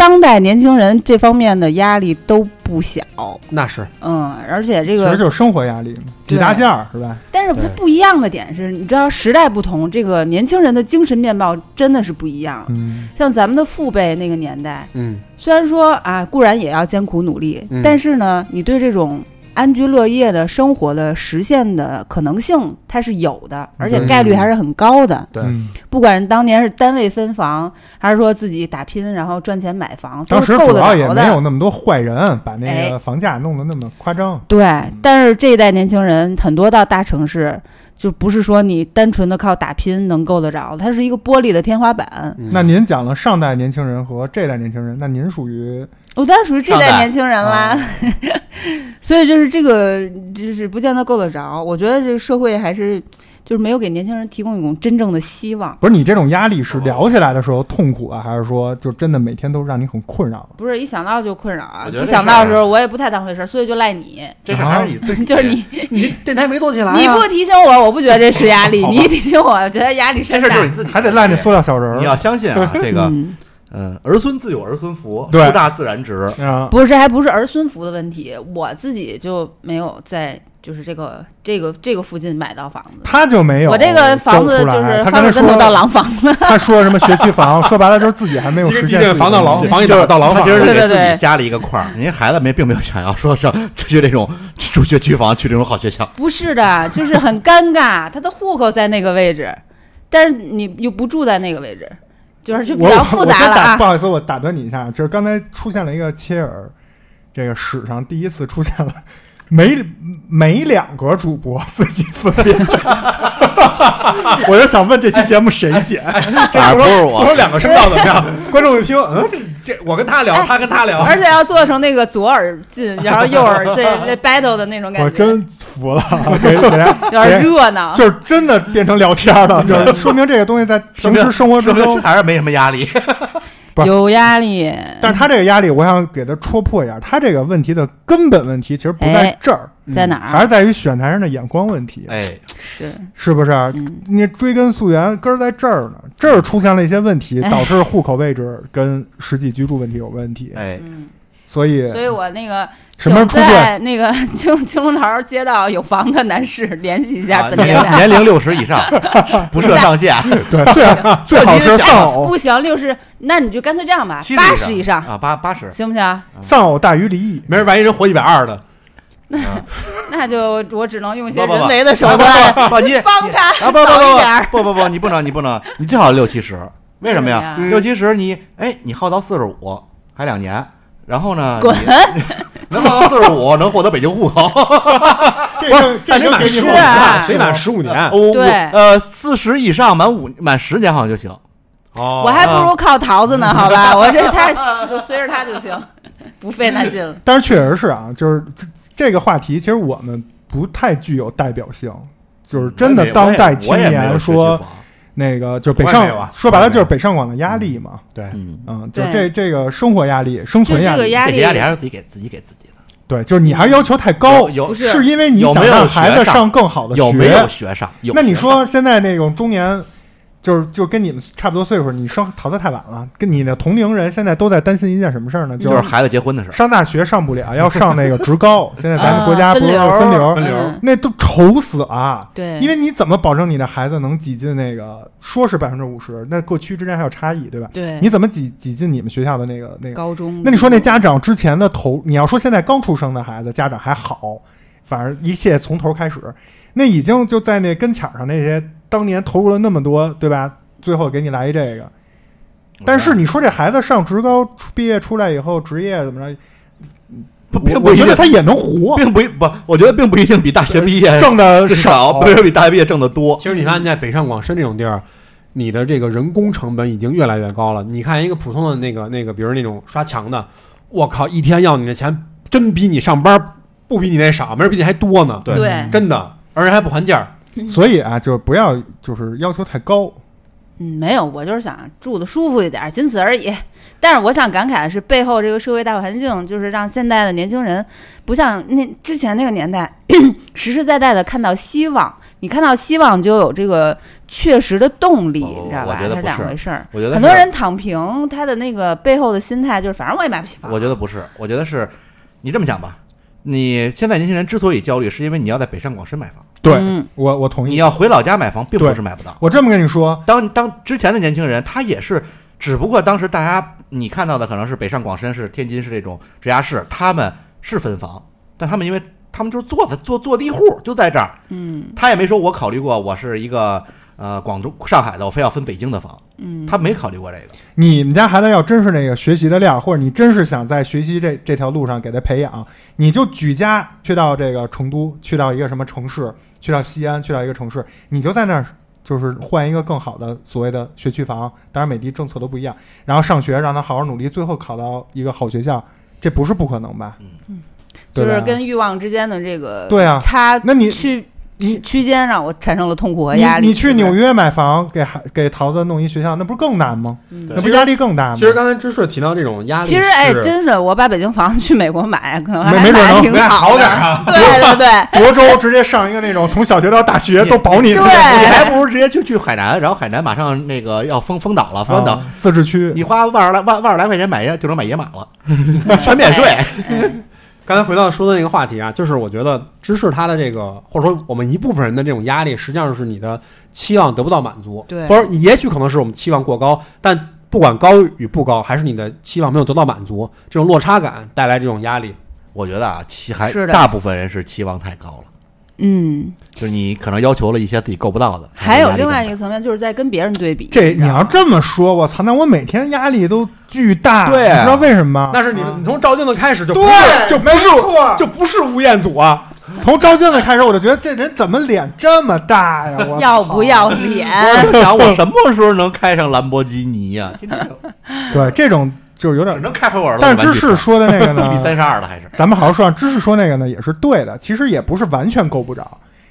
当代年轻人这方面的压力都不小，那是。嗯，而且这个，其实就是生活压力嘛，几大件儿是吧？但是它不一样的点是，你知道时代不同，这个年轻人的精神面貌真的是不一样。嗯，像咱们的父辈那个年代，嗯，虽然说啊，固然也要艰苦努力，嗯。但是呢，你对这种安居乐业的生活的实现的可能性，它是有的，而且概率还是很高的。对嗯不管是当年是单位分房，还是说自己打拼然后赚钱买房，都当时主是够得要也没有。那么多坏人，把那哎个房价弄得那么夸张。对，但是这一代年轻人很多到大城市。就不是说你单纯的靠打拼能够得着，它是一个玻璃的天花板。嗯那您讲了上代年轻人和这代年轻人，那您属于我当然属于这代代年轻人啦，所以就是这个就是不见得够得着。我觉得这个社会还是就是没有给年轻人提供一种真正的希望。不是你这种压力是聊起来的时候痛苦啊，还是说就真的每天都让你很困扰啊？不是一想到就困扰啊，我觉得不想到的时候我也不太当回事儿，所以就赖你，这事儿还是你自己，就是你 你电台没做起来、啊，你不提醒我，我不觉得这是压力；你一提醒我，觉得压力山大这事就是。你自己，还得赖那塑料小人儿。你要相信啊，这个嗯，嗯，儿孙自有儿孙福，对树大自然直。啊，不是，这还不是儿孙福的问题，我自己就没有在就是这个这个这个附近买到房子。他就没有我这个房子就是他跟他翻个跟头到说，廊坊了。他说什么学区房，说白了就是自己还没有实现自己震防到牢的梦想防一打到廊房其，实是给自对对对己加了一个块儿，人家孩子没并没有想要说上去这种住学区房，去这种好学校。不是的，就是很尴尬，他的户口在那个位置，但是你又不住在那个位置，就是就比我较复杂了啊。打不好意思，我打断你一下，就是刚才出现了一个切尔，这个史上第一次出现了每每两个主播自己分辨，我就想问这期节目谁剪？啊，不是就我，说两个声道怎么样？观众一听，嗯，这这我跟他聊，他跟他聊，而且要做成那个左耳进，然后右耳这这 battle 的那种感觉，我真服了，给给大家有点热闹。就是真的变成聊天了，就是说明这个东西在平时生活之中，还是没什么压力。有压力，但是他这个压力，我想给他戳破一下，他这个问题的根本问题其实不在哎这儿，在哪儿？还是在于选材上的眼光问题，哎，是，是不是？嗯，你追根溯源，根儿在这儿呢，这儿出现了一些问题，哎。导致户口位置跟实际居住问题有问题，哎，嗯，所以所以我那个什么时候出请柜？在那个 青青龙桥街道有房的男士联系一下啊本电台。年年龄六十以上，不设上限，对，最好 最好是丧偶，不行，六十，那你就干脆这样吧，七八十以上，啊，八八十，行不行？丧偶大于离异。没人万一人活一百二的，那那就我只能用一些人为的手段不不，你帮他啊不不。不不不不，你不能你不能，你最好六七十，为什么呀？为什么呀六七十你哎，你耗到四十五，还两年，然后呢，滚 能耗到四十五，能获得北京户口。这个这得满十五得满十五年。我对呃，四十以上满五满十年好像就行。哦我还不如靠桃子呢，好吧？我这太就随着他就行，不费那劲了。但是确实是啊，就是这这个话题，其实我们不太具有代表性，就是真的当代青年说那个，就是北上说白了就是北上广的压力嘛，对，嗯，嗯，就这这个生活压力、生存压力，这个压力。这压力还是自己给自己给自己的。对，就是你还是要求太高，有有是是因为你想让孩子上上更好的学，有没有学上？有那你学上。说现在那种中年，就是就跟你们差不多岁数，你生淘汰太晚了，跟你的同龄人现在都在担心一件什么事儿呢？就是孩子结婚的事儿，上大学上不了，要上那个职高。现在咱们国家啊不是分流分流，分流嗯那都愁死了。对，因为你怎么保证你的孩子能挤进那个说是百分之五十，那各区之间还有差异，对吧？对你怎么挤挤进你们学校的那个那个？高中，那你说那家长之前的投，你要说现在刚出生的孩子，家长还好，反正一切从头开始。那已经就在那跟前儿上那些当年投入了那么多，对吧？最后给你来一这个，但是你说这孩子上职高毕业出来以后，职业怎么着？不我并不一定我觉得他也能活，并不不，我觉得并不一定比大学毕业挣的少，不是比大学毕业挣的多。其实你发现，在北上广深这种地儿，你的这个人工成本已经越来越高了。你看一个普通的那个那个，比如那种刷墙的，我靠，一天要你的钱真比你上班不比你那少，没人比你还多呢，对对，真的，而且还不还价儿。所以啊，就是不要就是要求太高。嗯，没有，我就是想住的舒服一点，仅此而已。但是我想感慨的是，背后这个社会大环境，就是让现在的年轻人不像那之前那个年代，实实在在的看到希望。你看到希望，就有这个确实的动力，你知道吧？它是我觉得不是两回事儿。我觉得是很多人躺平，他的那个背后的心态就是，反正我也买不起房。我觉得不是，我觉得是，你这么想吧，你现在年轻人之所以焦虑，是因为你要在北上广深买房，对、嗯我，我同意。你要回老家买房，并不是买不到。我这么跟你说，当当之前的年轻人，他也是，只不过当时大家你看到的可能是北上广深是天津市这种直辖市，他们是分房，但他们因为他们就是坐的坐坐地户，就在这儿，嗯他也没说我考虑过我是一个呃广州上海的，我非要分北京的房，嗯，他没考虑过这个。你们家孩子要真是那个学习的料，或者你真是想在学习这这条路上给他培养，你就举家去到这个成都，去到一个什么城市，去到西安，去到一个城市，你就在那儿就是换一个更好的所谓的学区房，当然每地政策都不一样，然后上学让他好好努力，最后考到一个好学校，这不是不可能吧？嗯嗯就是跟欲望之间的这个对啊差，那你区你区区间让我产生了痛苦和压力。你去纽，约买房，给孩给桃子弄一学校，那不是更难吗？嗯那不压力更大吗？其实刚才芝士提到这种压力，其实哎，真是我把北京房子去美国买，可能还没没准能好点儿啊对对对，德州直接上一个那种从小学到大学都保你对你还不如直接就去海南，然后海南马上那个要封封岛了，封岛啊自治区，你花万十来万万十来块钱买一就能买野马了，全免税。刚才回到说的那个话题啊，就是我觉得知识它的这个，或者说我们一部分人的这种压力，实际上是你的期望得不到满足，对。或者也许可能是我们期望过高，但不管高与不高，还是你的期望没有得到满足，这种落差感带来这种压力。我觉得啊，期还是大部分人是期望太高了，嗯，就是你可能要求了一些自己够不到的。还有另外一个，层面，就是在跟别人对比。这你要这么说，我操，那我每天压力都巨大，对啊你知道为什么吗？那是你你从照镜子开始就对是就不没是错就不是吴彦祖啊，从照镜子开始，我就觉得这人怎么脸这么大呀？我要不要脸？我就想我什么时候能开上兰博基尼呀、对这种就是有只点。能开回我。但是芝士说的那个呢一比三呢，十二的还是咱们好好说啊。芝士说那个呢也是对的，其实也不是完全够不着，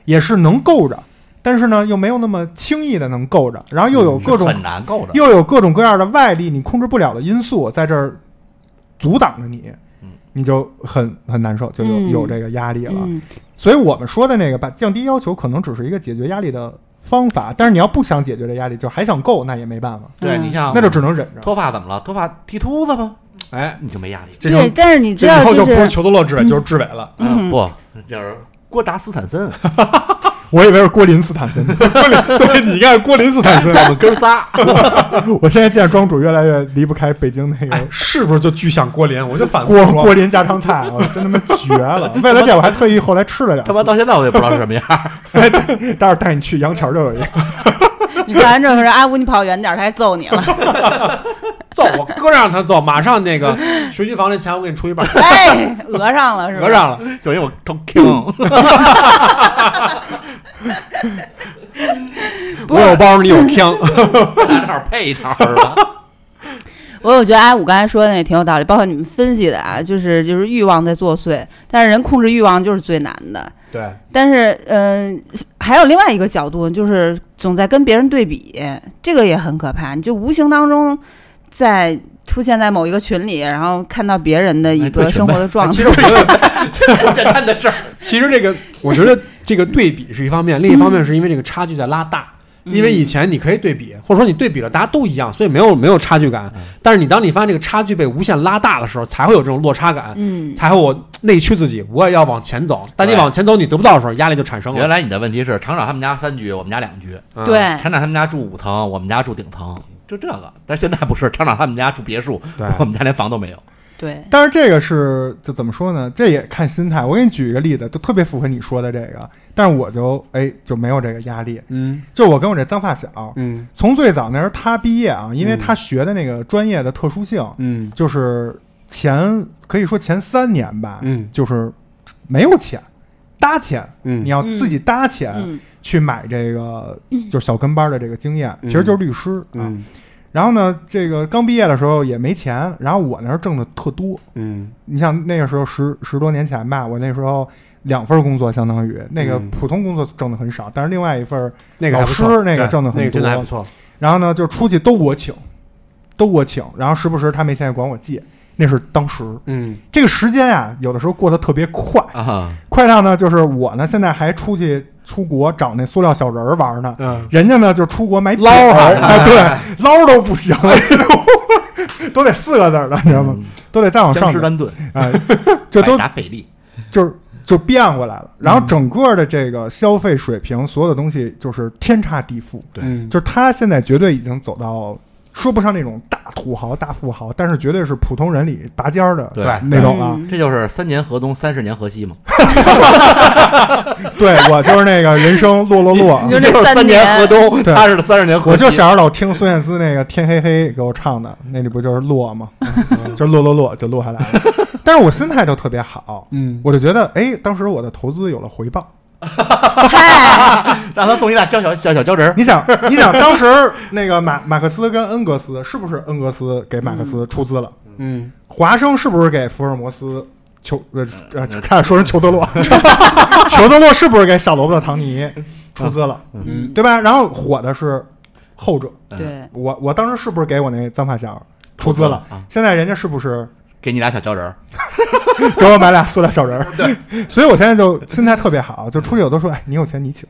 也是能够着，但是呢又没有那么轻易的能够着，然后又有各种是很难够着。又有各种各样的外力你控制不了的因素在这儿阻挡着你嗯，你就很很难受，就有嗯有这个压力了。嗯，所以我们说的那个把降低要求，可能只是一个解决压力的方法，但是你要不想解决这压力，就还想够，那也没办法，嗯对你像那就只能忍着。脱发怎么了？脱发剃秃子吗？哎，你就没压力。这就对，但是你知道，这以后就不是是裘德勒志伟，就是志伟了。嗯不，就是郭达斯坦森，我以为是郭林斯坦森，对你看郭林斯坦森，我们哥仨。我现在见庄主越来越离不开北京那哎个，是不是就巨像郭林？我就反复郭说郭林家常菜，我真他妈绝了！为了这，我还特意后来吃了两他妈。到现在我也不知道是什么样。待会儿带你去杨桥就有一个，你看完之后说阿吴，你跑远点，他还揍你了。揍我哥让他揍，马上那个学区房那钱我给你出一半，哎，讹上了是吧？讹上了。就因为我偷 king，我有包，你有枪，俩套配一套是吧？我我觉得阿五刚才说的那也挺有道理，包括你们分析的啊，就是就是欲望在作祟，但是人控制欲望就是最难的。对，但是，嗯、还有另外一个角度，就是总在跟别人对比，这个也很可怕。你就无形当中在出现在某一个群里，然后看到别人的一个生活的状态其实，我觉得，很简单的事儿。其实这个，我觉得这个对比是一方面，另一方面是因为这个差距在拉大。因为以前你可以对比，或者说你对比了，大家都一样，所以没有没有差距感。但是你当你发现这个差距被无限拉大的时候，才会有这种落差感，嗯，才会我内驱自己，我也要往前走。但你往前走，你得不到的时候，压力就产生了。原来你的问题是厂长他们家三居，我们家两居；嗯对，厂长他们家住五层，我们家住顶层，就这个。但现在不是，厂长他们家住别墅对，我们家连房都没有。对，但是这个是就怎么说呢？这也看心态。我给你举一个例子，就特别符合你说的这个，但是我就哎就没有这个压力。嗯就我跟我这脏发小，嗯从最早那时候他毕业啊，因为嗯他学的那个专业的特殊性，嗯就是前可以说前三年吧，嗯就是没有钱搭钱，嗯，你要自己搭钱嗯。去买这个就是小跟班的这个经验，嗯。其实就是律师啊。嗯然后呢，这个刚毕业的时候也没钱，然后我那时候挣的特多，嗯。你像那个时候十十多年前吧，我那时候两份工作，相当于那个嗯。普通工作挣的很少，但是另外一份那个老师那个挣的很那个真的还多不错。然后呢，就出去都我请，都我请，然后时不时他没钱也管我借，那是当时嗯这个时间呀，有的时候过得特别快，啊，快到呢，就是我呢现在还出去出国找那塑料小人儿玩呢，嗯人家呢就出国买捞对，捞都不行了，都得四个字的，你知道吗？都得再往上走江诗丹顿，啊，就都百达翡丽，就是就变过来了。然后整个的这个消费水平，所有的东西就是天差地负。对嗯就是他现在绝对已经走到说不上那种大土豪、大富豪，但是绝对是普通人里拔尖儿的对那种了。嗯这就是三年河东，三十年河西嘛。对我就是那个人生落落落 你，就就是三年河东，对他是三十年河西。我就小时候老听孙燕姿那个《天黑黑》给我唱的，那里不就是落吗？嗯就落落落就落下来了。但是我心态就特别好，嗯我就觉得，哎，当时我的投资有了回报。嗨，让他送你俩胶小小小胶人儿。你想，你想当时那个马马克思跟恩格斯，是不是恩格斯给马克思出资了？嗯华生是不是给福尔摩斯裘呃呃，开始说成裘德洛，裘德洛是不是给小萝卜的唐尼出资了？嗯对吧？然后火的是后者，对，我我当时是不是给我那脏发小出资了？啊，现在人家是不是给你俩小胶人儿。给我买俩塑料小人儿？对，所以我现在就心态特别好，就出去我都说，哎，你有钱你请，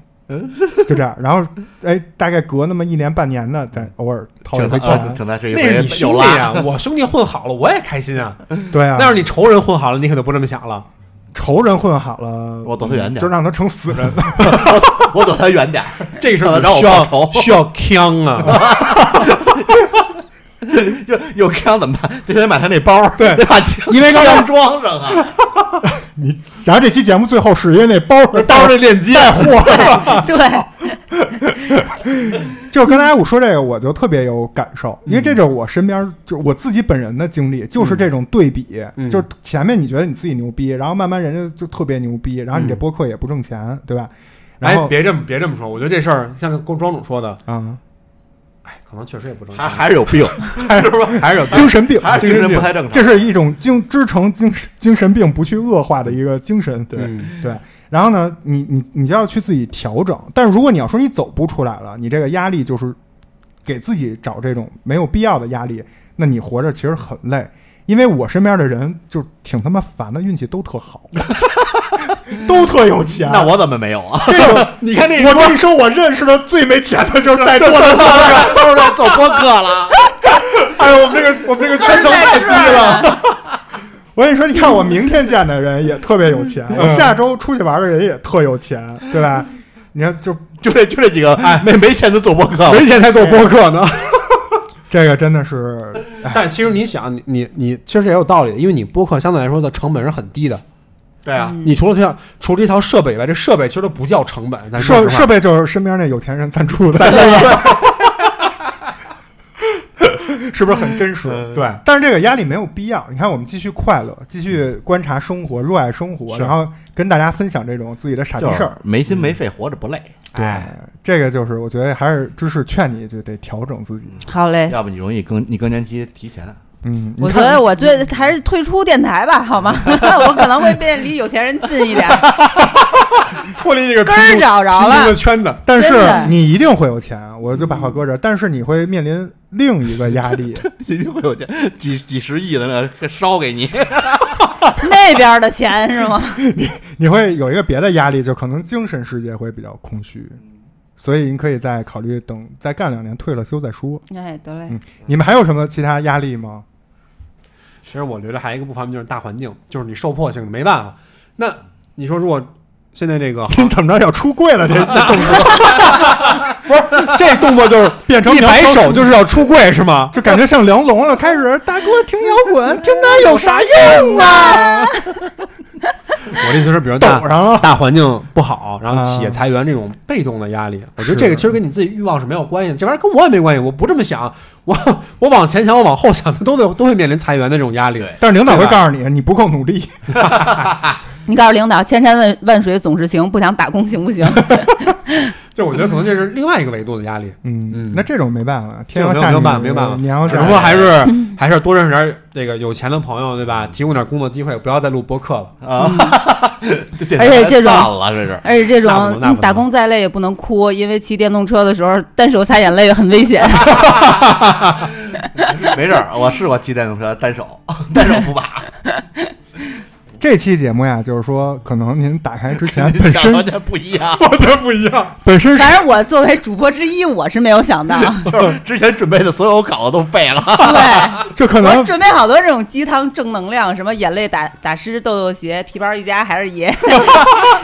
就这样。然后哎，大概隔那么一年半年的，再 偶尔掏一请他回钱。请他这一那是回你兄弟啊，我兄弟混好了，我也开心啊。对啊，那要是你仇人混好了，你可就不这么想了。仇人混好了，我躲他远点就让他成死人。我躲他远点，这个时候让我需要仇需要枪啊，就有看怎么办？得得买他那包，对得把因为刚才装上啊。你，然后这期节目最后是因为那包包的链接带货，对，就是刚才我说这个，我就特别有感受，因为这就是我身边，就是我自己本人的经历，就是这种对比，嗯就是前面你觉得你自己牛逼，然后慢慢人家就特别牛逼，然后你这播客也不挣钱，对吧？然哎，后别这么别这么说，我觉得这事儿像跟庄主说的，啊，哎，可能确实也不正还常，还是有病，还是 还是有精神病，还是精神不太正常。这是一种精支撑精神精神病不去恶化的一个精神，对。嗯对，然后呢，你你你就要去自己调整。但是如果你要说你走不出来了，你这个压力就是给自己找这种没有必要的压力，那你活着其实很累。因为我身边的人就挺他妈烦的，运气都特好，都特有钱。那我怎么没有啊？这个，你看这我跟你说，我认识的最没钱的就是在座的三个。都是在做播客了。哎呦，我们这个我们这个圈层太低了。我跟你说，你看我明天见的人也特别有钱，我下周出去玩的人也特有钱，对吧？你看，就就这就这几个没没钱的做播客，没钱才做播客呢。这个真的是，哎但其实你想，你你你其实也有道理，因为你播客相对来说的成本是很低的。对啊，你除了这条除了这套设备以外，这设备其实都不叫成本。咱说实话设设备就是身边那有钱人赞助的，是不是很真实？嗯对，但是这个压力没有必要。你看，我们继续快乐，继续观察生活，热爱生活，是然后跟大家分享这种自己的傻逼就是事儿。没心没肺，活着不累。对，这个就是我觉得还是知识劝你就得调整自己。好嘞。要不你容易更你更年期提前。嗯，我觉得我最还是退出电台吧，好吗？我可能会变离有钱人近一点。脱离这个根儿找着了圈子。但是你一定会有钱，我就把话搁这儿。但是你会面临另一个压力，一定会有钱，几几十亿的那个烧给你。那边的钱是吗？你会有一个别的压力，就可能精神世界会比较空虚，所以你可以再考虑等再干两年退了休再说。哎，得嘞嗯，你们还有什么其他压力吗？其实我觉得还有一个不方便就是大环境，就是你受迫性的没办法。那你说如果现在这个你 怎么着要出柜了？这 这动作不是这动作就是变成一摆手就是要出柜是吗？就感觉像梁龙了，开始大哥听摇滚，听它有啥用啊？我的意思是，比如大。大环境不好，然后企业啊裁员这种被动的压力，我觉得这个其实跟你自己欲望是没有关系的，这玩意儿跟我也没关系。我不这么想，我我往前想，我往后想，都得都会面临裁员的这种压力。但是领导会告诉你，你不够努力。你告诉领导，千山万万水总是情，不想打工行不行？就我觉得可能这是另外一个维度的压力。嗯嗯那这种没办法，这种没有天要下雨没有办法没有办法你要下只不过还是还是多认识点这个有钱的朋友，对吧？提供点工作机会，不要再录播客了。啊，而且这种了，这是而且这种打工再累也不能哭，因为骑电动车的时候单手擦眼泪很危险。没事儿。我试过骑电动车单手单手扶把，这期节目呀，就是说，可能您打开之前 本想身完全不一样。完全不一样。本身是反正我作为主播之一，我是没有想到，就是之前准备的所有稿子都废了。对。就可能我准备好多这种鸡汤正能量，什么眼泪打打湿豆豆鞋，皮包一家还是爷，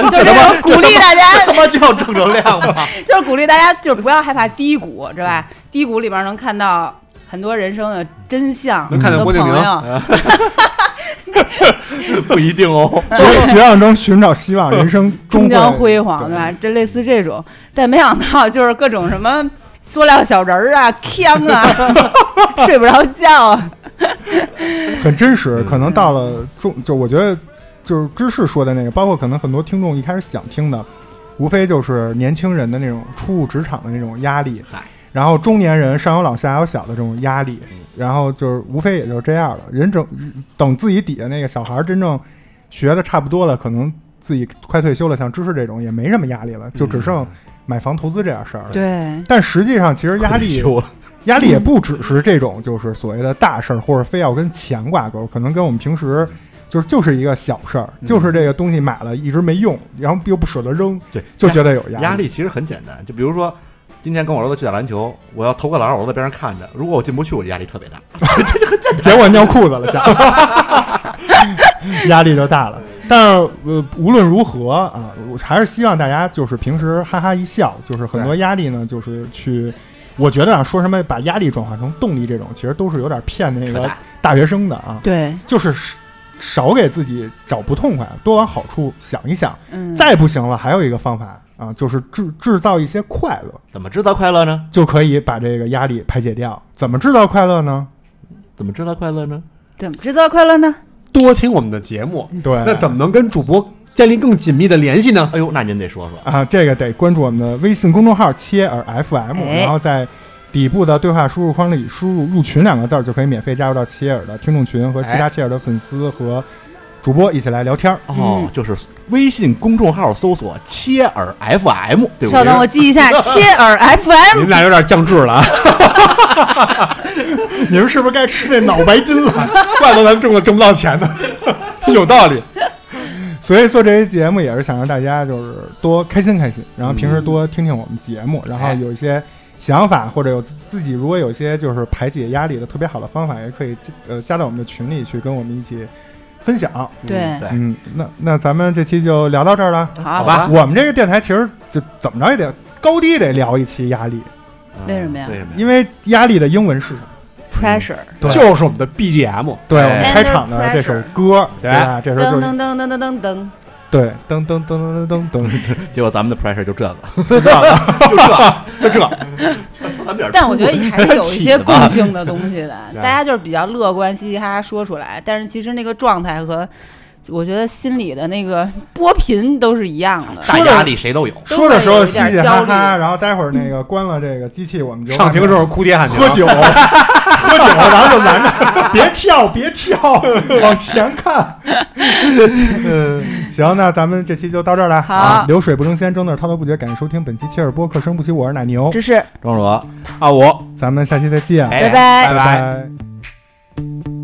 就是这种鼓励大家他，妈叫正能量吗？就是鼓励大家，就是不要害怕低谷，知道吧？低谷里边能看到很多人生的真相，能看见很多郭敬明？朋友，不一定哦。绝绝望中寻找希望，人生终将辉煌，对。吧？这类似这种，但没想到就是各种什么塑料小人儿啊、枪啊，睡不着觉啊，很真实。可能到了中，就我觉得就是芝士说的那个，包括可能很多听众一开始想听的，无非就是年轻人的那种初入职场的那种压力。嗨，然后中年人上有老下有小的这种压力，然后就是无非也就是这样了。人整等自己底下那个小孩儿真正学的差不多了，可能自己快退休了，像知识这种也没什么压力了，就只剩买房投资这点事儿了。对，但实际上，其实压力 压力也不只是这种，就是所谓的大事儿，或者非要跟钱挂钩，可能跟我们平时就是就是一个小事儿，就是这个东西买了一直没用，然后又不舍得扔，对，就觉得有压力压力其实很简单，就比如说。今天跟我儿子去打篮球，我要投个篮，我儿子在边上看着。如果我进不去，我就压力特别大。结果尿裤子了，下 压力就大了。但是呃，无论如何啊，我还是希望大家就是平时哈哈一笑，就是很多压力呢，就是去。我觉得啊，说什么把压力转化成动力，这种其实都是有点骗那个大 大学生的啊。对，就是少少给自己找不痛快，多往好处想一想。嗯，再不行了，还有一个方法啊，就是制制造一些快乐，怎么制造快乐呢？就可以把这个压力排解掉。怎么制造快乐呢？怎么制造快乐呢？怎么制造快乐呢？多听我们的节目，对，那怎么能跟主播建立更紧密的联系呢？哎呦，那您得说说。啊？这个得关注我们的微信公众号“切尔 FM”，、哎然后在底部的对话输入框里输入“入群”两个字儿，就可以免费加入到切尔的听众群，和其他哎切尔的粉丝和主播一起来聊天儿。哦嗯，就是微信公众号搜索“切耳 FM”，对不对？稍等，我记一下，切耳 FM。你们俩有点降智了啊，你们是不是该吃那脑白金了？怪不得咱们挣了挣不到钱呢，有道理。所以做这些节目也是想让大家就是多开心开心，然后平时多听听我们节目，然后有一些想法或者有自自己如果有一些就是排解压力的特别好的方法，也可以呃加到我们的群里去跟我们一起分享。对，嗯，那那咱们这期就聊到这儿了。好。吧。我们这个电台其实就怎么着也得高低得聊一期压力，为什么呀？为什么？因为压力的英文是什么？，pressure，对。就是我们的 BGM，对。我哎们开场的这首歌，对。吧？这首噔就是噔噔噔噔噔噔，对噔噔噔噔噔噔噔，结果咱们的 pressure 就这个，就这个，就这，咱们但我觉得还是有一些共性的东西的，大家就是比较乐观，嘻嘻哈哈说出来，但是其实那个状态和我觉得心里的那个波频都是一样的。大压力谁都有。说的时候嘻嘻哈哈，然后待会儿那个关了这个机器，我们就上庭的时候哭爹喊娘，喝酒，喝酒，然后就拦着，别跳，别跳，往前看。嗯，行，那咱们这期就到这儿了。好啊流水不争先，争的滔滔不绝。感谢收听本期切尔播客，生不息，我是奶牛，这是庄主，啊，五咱们下期再见，拜拜拜拜。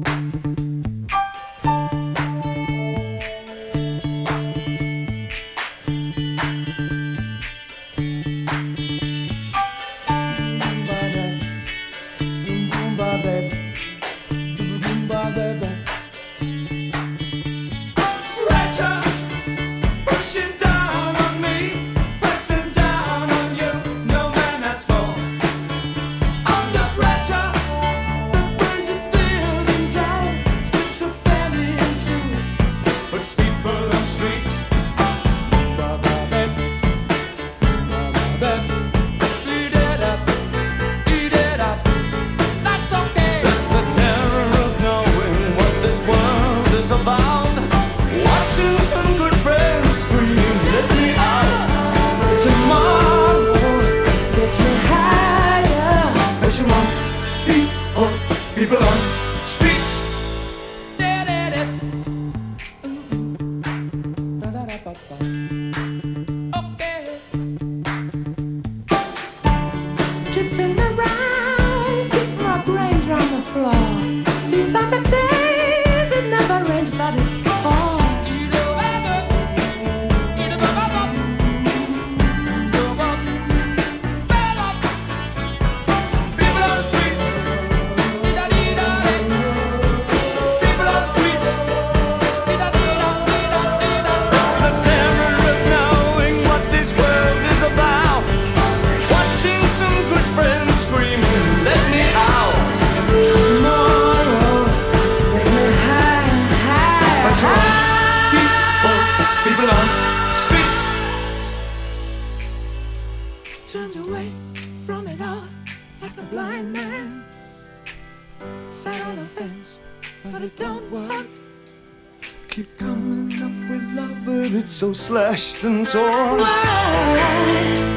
Keep coming up with love, but it's so slashed and torn. Why?